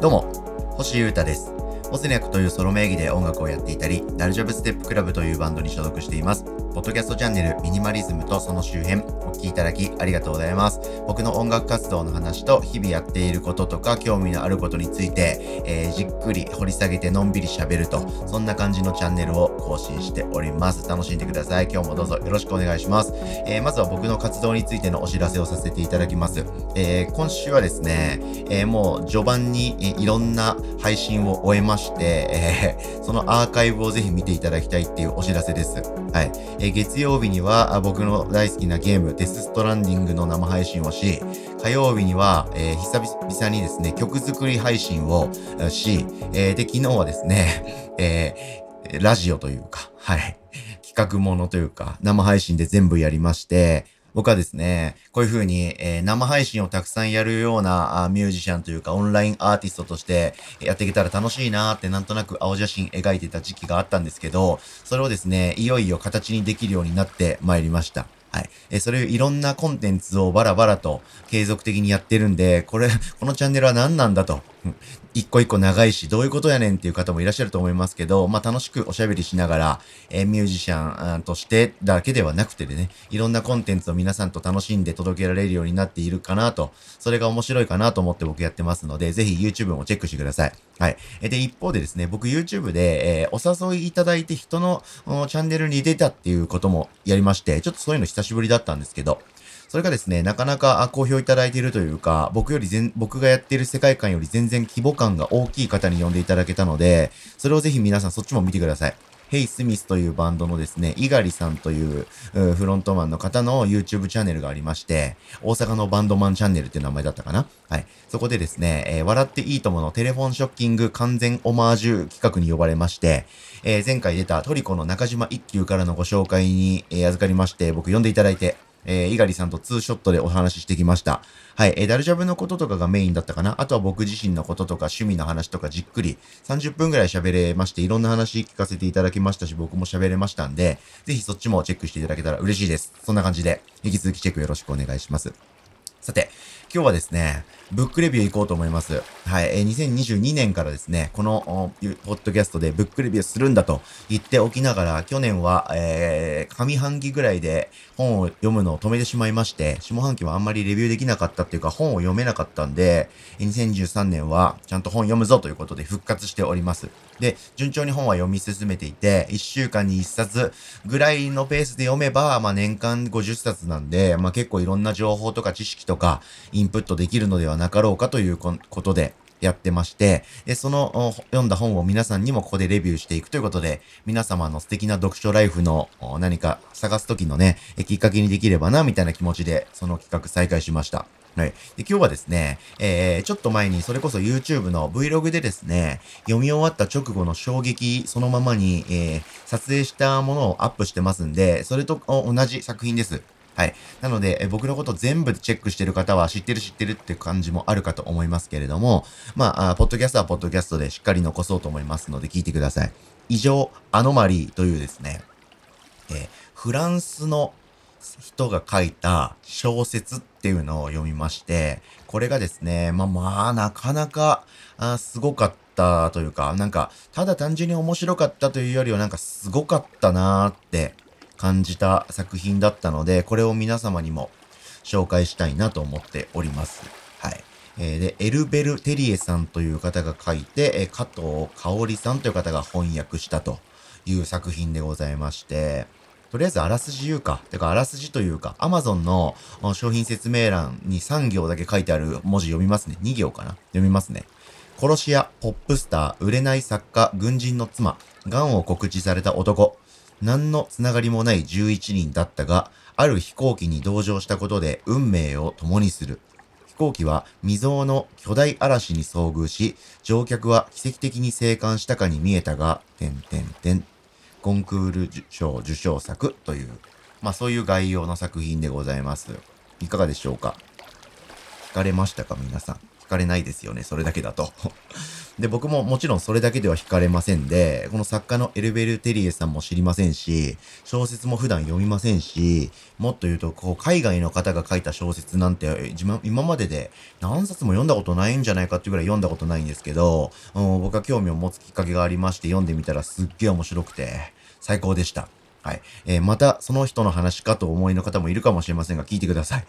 どうも、星優太です。オスニャクというソロ名義で音楽をやっていたり、ダルジョブステップクラブというバンドに所属しています。ポッドキャストチャンネルミニマリズムとその周辺、お聴きいただきありがとうございます。僕の音楽活動の話と日々やっていることとか興味のあることについて、えーじっくり掘り下げてのんびり喋ると、そんな感じのチャンネルを更新しております。楽しんでください。今日もどうぞよろしくお願いします。えーまずは僕の活動についてのお知らせをさせていただきます。えー今週はですね、えーもう序盤に、えいろんな配信を終えまして、えーそのアーカイブをぜひ見ていただきたいっていうお知らせです。はい。えー月曜日には僕の大好きなゲーム、デスストランディングの生配信をし、火曜日には、えー久々にですね、曲作り配信をし、えーで、昨日はですね、えーラジオというか、はい。企画ものというか、生配信で全部やりまして、僕はですね、こういう風に、えー生配信をたくさんやるようなあミュージシャンというかオンラインアーティストとしてやっていけたら楽しいなーってなんとなく青写真描いてた時期があったんですけど、それをですね、いよいよ形にできるようになってまいりました。はい。えーそれをいろんなコンテンツをバラバラと継続的にやってるんで、これ、このチャンネルは何なんだと。一個一個長いし、どういうことやねんっていう方もいらっしゃると思いますけど、まあ楽しくおしゃべりしながら、えーミュージシャンとしてだけではなくてでね、いろんなコンテンツを皆さんと楽しんで届けられるようになっているかなと、それが面白いかなと思って僕やってますので、ぜひ YouTube もチェックしてください。はい。で、一方でですね、僕 YouTube で、えーお誘いいただいて人のチャンネルに出たっていうこともやりまして、ちょっとそういうの久しぶりだったんですけど、それがですね、なかなか好評いただいているというか、僕より全、僕がやっている世界観より全然規模感が大きい方に呼んでいただけたので、それをぜひ皆さんそっちも見てください。ヘイ・スミスというバンドのですね、イガリさんといううフロントマンの方の YouTube チャンネルがありまして、大阪のバンドマンチャンネルっていう名前だったかな？はい。そこでですね、えー笑っていいとものテレフォンショッキング完全オマージュ企画に呼ばれまして、えー前回出たトリコの中島一休からのご紹介に、え預かりまして、僕呼んでいただいて、えー、猪狩さんとツーショットでお話ししてきました。はい、えーダルジャブのこととかがメインだったかな？あとは僕自身のこととか趣味の話とかじっくり30分ぐらい喋れまして、いろんな話聞かせていただきましたし、僕も喋れましたんで、ぜひそっちもチェックしていただけたら嬉しいです。そんな感じで、引き続きチェックよろしくお願いします。さて、今日はですね、ブックレビュー行こうと思います。はい、えー2022年からですね、この、ポッドキャストでブックレビューするんだと言っておきながら、去年は、えー、上半期ぐらいで本を読むのを止めてしまいまして、下半期はあんまりレビューできなかったっていうか、本を読めなかったんで、2023年はちゃんと本読むぞということで復活しております。で、順調に本は読み進めていて、1週間に1冊ぐらいのペースで読めば、まあ年間50冊なんで、まあ結構いろんな情報とか知識とかとかインプットできるのではなかろうかということで、やってまして、で、その読んだ本を皆さんにもここでレビューしていくということで、皆様の素敵な読書ライフの何か探すときのね、えきっかけにできればな、みたいな気持ちで、その企画再開しました。はい。で、今日はですね、えー、ちょっと前にそれこそ YouTube の Vlog でですね、読み終わった直後の衝撃そのままに、えー、撮影したものをアップしてますんで、それと同じ作品です。はい。なので、え僕のこと全部チェックしてる方は知ってる知ってるって感じもあるかと思いますけれども、まあ、ポッドキャストはポッドキャストでしっかり残そうと思いますので聞いてください。異常アノマリーというですね、えーフランスの人が書いた小説っていうのを読みまして、これがですね、まあまあ、なかなか、あすごかったというか、なんか、ただ単純に面白かったというよりは、なんかすごかったなーって感じた作品だったので、これを皆様にも紹介したいなと思っております。はい。えーで、エルベル・テリエさんという方が書いて、えー加藤香織さんという方が翻訳したという作品でございまして、とりあえずあらすじ言うか。てか、あらすじというか、Amazon の商品説明欄に3行だけ書いてある文字読みますね。2行かな読みますね。殺し屋、ポップスター、売れない作家、軍人の妻、癌を告知された男。何のつながりもない11人だったが、ある飛行機に同乗したことで運命を共にする。飛行機は未曾有の巨大嵐に遭遇し、乗客は奇跡的に生還したかに見えたが、点点点。コンクール賞受賞作という、まあそういう概要の作品でございます。いかがでしょうか？聞かれましたか？皆さん。かれないですよね、それだけだと。で、僕ももちろんそれだけでは惹かれませんで、この作家のエルベル・テリエさんも知りませんし、小説も普段読みませんし、もっと言うと、こう、海外の方が書いた小説なんて、今までで何冊も読んだことないんじゃないかっていうぐらい読んだことないんですけど、うん、僕は興味を持つきっかけがありまして読んでみたらすっげえ面白くて、最高でした。はい。えー、また、その人の話かと思いの方もいるかもしれませんが、聞いてください。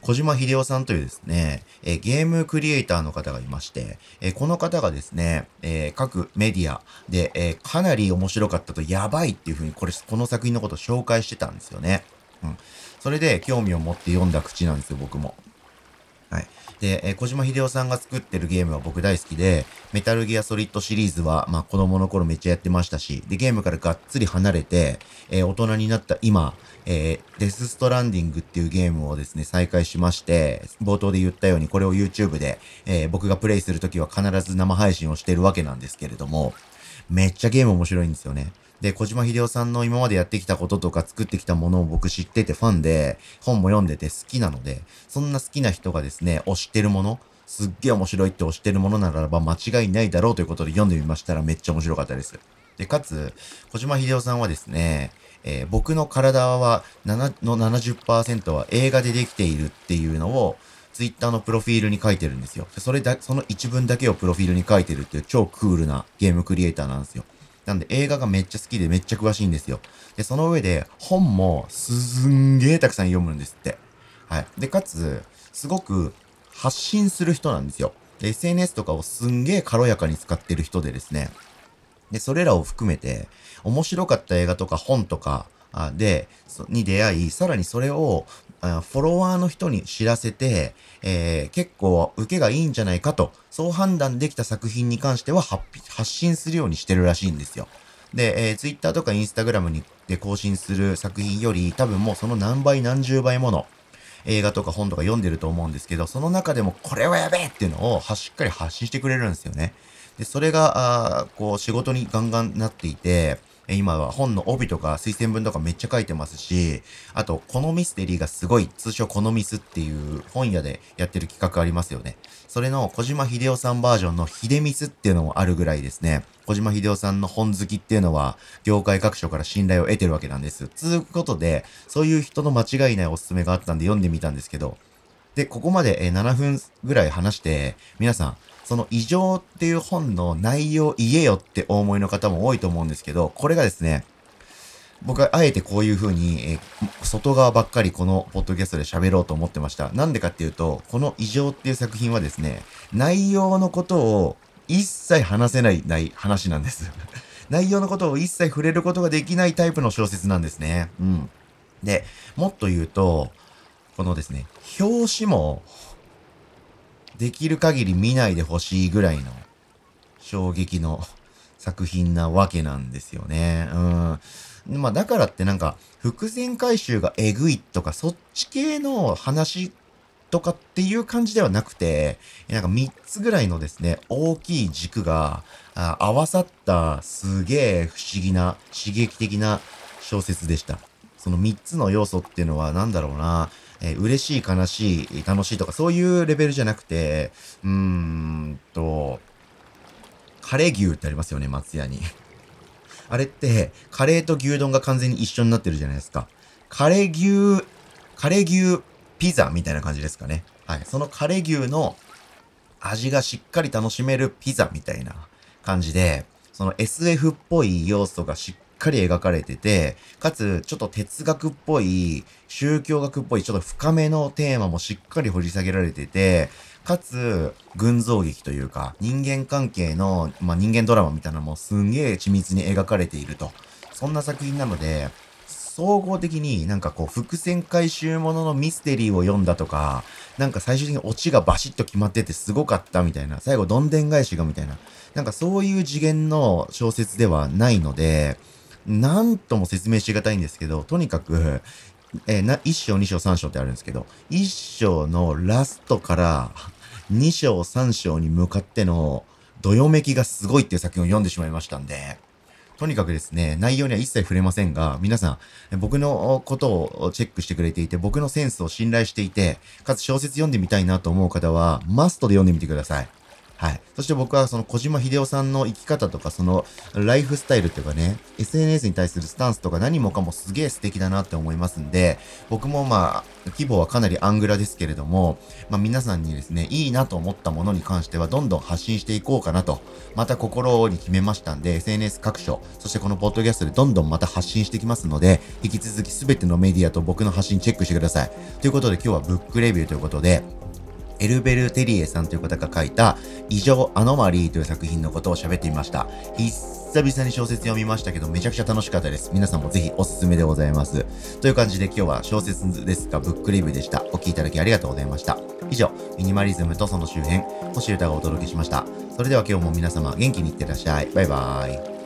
小島秀夫さんというですね、えー、ゲームクリエイターの方がいまして、えー、この方がですね、えー、各メディアで、えかなり面白かったとやばいっていうふうに、これ、この作品のことを紹介してたんですよね。うん。それで興味を持って読んだ口なんですよ、僕も。はい。で、えー、小島秀夫さんが作ってるゲームは僕大好きで、メタルギアソリッドシリーズは、まあ子供の頃めっちゃやってましたし、で、ゲームからがっつり離れて、えー、大人になった今、えー、デスストランディングっていうゲームをですね、再開しまして、冒頭で言ったようにこれを YouTube で、えー、僕がプレイするときは必ず生配信をしてるわけなんですけれども、めっちゃゲーム面白いんですよね。で、小島秀夫さんの今までやってきたこととか作ってきたものを僕知っててファンで、本も読んでて好きなので、そんな好きな人がですね、推してるもの、すっげえ面白いって推してるものならば間違いないだろうということで読んでみましたらめっちゃ面白かったです。で、かつ、小島秀夫さんはですね、えー、僕の体は7の70%は映画でできているっていうのを、ツイッターのプロフィールに書いてるんですよ。それだ、その一文だけをプロフィールに書いてるっていう超クールなゲームクリエイターなんですよ。なんで映画がめっちゃ好きでめっちゃ詳しいんですよ。で、その上で本もすんげーたくさん読むんですって。はい。で、かつ、すごく発信する人なんですよ。で、SNS とかをすんげー軽やかに使ってる人でですね。で、それらを含めて、面白かった映画とか本とかで、に出会い、さらにそれをあフォロワーの人に知らせて、えー、結構受けがいいんじゃないかと、そう判断できた作品に関しては発信するようにしてるらしいんですよ。で、えー、Twitter とか Instagram にで更新する作品より多分もうその何倍何十倍もの映画とか本とか読んでると思うんですけど、その中でもこれはやべえっていうのをしっかり発信してくれるんですよね。で、それが、あこう仕事にガンガンなっていて、今は本の帯とか推薦文とかめっちゃ書いてますし、あと、このミステリーがすごい、通称このミスっていう本屋でやってる企画ありますよね。それの小島秀夫さんバージョンの秀ミスっていうのもあるぐらいですね。小島秀夫さんの本好きっていうのは、業界各所から信頼を得てるわけなんです。つうことで、そういう人の間違いないおすすめがあったんで読んでみたんですけど、で、ここまで7分ぐらい話して、皆さん、その異常っていう本の内容言えよってお思いの方も多いと思うんですけど、これがですね、僕はあえてこういう風に、え外側ばっかりこのポッドキャストで喋ろうと思ってました。なんでかっていうと、この異常っていう作品はですね、内容のことを一切話せないない話なんです。内容のことを一切触れることができないタイプの小説なんですね。うん。で、もっと言うと、このですね、表紙もできる限り見ないでほしいぐらいの衝撃の作品なわけなんですよね。うん。まあだからってなんか伏線回収がえぐいとかそっち系の話とかっていう感じではなくて、なんか3つぐらいのですね、大きい軸が合わさったすげえ不思議な刺激的な小説でした。その3つの要素っていうのは何だろうな。えー、嬉しい、悲しい、楽しいとか、そういうレベルじゃなくて、うーんと、カレー牛ってありますよね、松屋に。あれって、カレーと牛丼が完全に一緒になってるじゃないですか。カレー牛、カレー牛ピザみたいな感じですかね。はい。そのカレー牛の味がしっかり楽しめるピザみたいな感じで、その SF っぽい要素がしっかり描かれてて、かつ、ちょっと哲学っぽい、宗教学っぽい、ちょっと深めのテーマもしっかり掘り下げられてて、かつ、群像劇というか、人間関係の、まあ、人間ドラマみたいなのもすんげえ緻密に描かれていると。そんな作品なので、総合的になんかこう伏線回収もののミステリーを読んだとか、なんか最終的にオチがバシッと決まっててすごかったみたいな、最後どんでん返しがみたいな、なんかそういう次元の小説ではないので、なんとも説明しがたいんですけど、とにかく、えー、な、1章、2章、3章ってあるんですけど、1章のラストから2章、3章に向かってのどよめきがすごいっていう作品を読んでしまいましたんで、とにかくですね、内容には一切触れませんが、皆さん、僕のことをチェックしてくれていて、僕のセンスを信頼していて、かつ小説読んでみたいなと思う方は、マストで読んでみてください。はい。そして僕はその小島秀夫さんの生き方とかそのライフスタイルっていうかね、SNS に対するスタンスとか何もかもすげえ素敵だなって思いますんで、僕もまあ、規模はかなりアングラですけれども、まあ皆さんにですね、いいなと思ったものに関してはどんどん発信していこうかなと、また心に決めましたんで、SNS 各所、そしてこのポッドキャストでどんどんまた発信していきますので、引き続き全てのメディアと僕の発信チェックしてください。ということで今日はブックレビューということで、エルベル・テリエさんという方が書いた異常アノマリーという作品のことを喋ってみました。久々に小説読みましたけどめちゃくちゃ楽しかったです。皆さんもぜひおすすめでございます。という感じで今日は小説ですがブックレビューでした。お聴きいただきありがとうございました。以上、ミニマリズムとその周辺、星歌がお届けしました。それでは今日も皆様元気にいってらっしゃい。バイバーイ。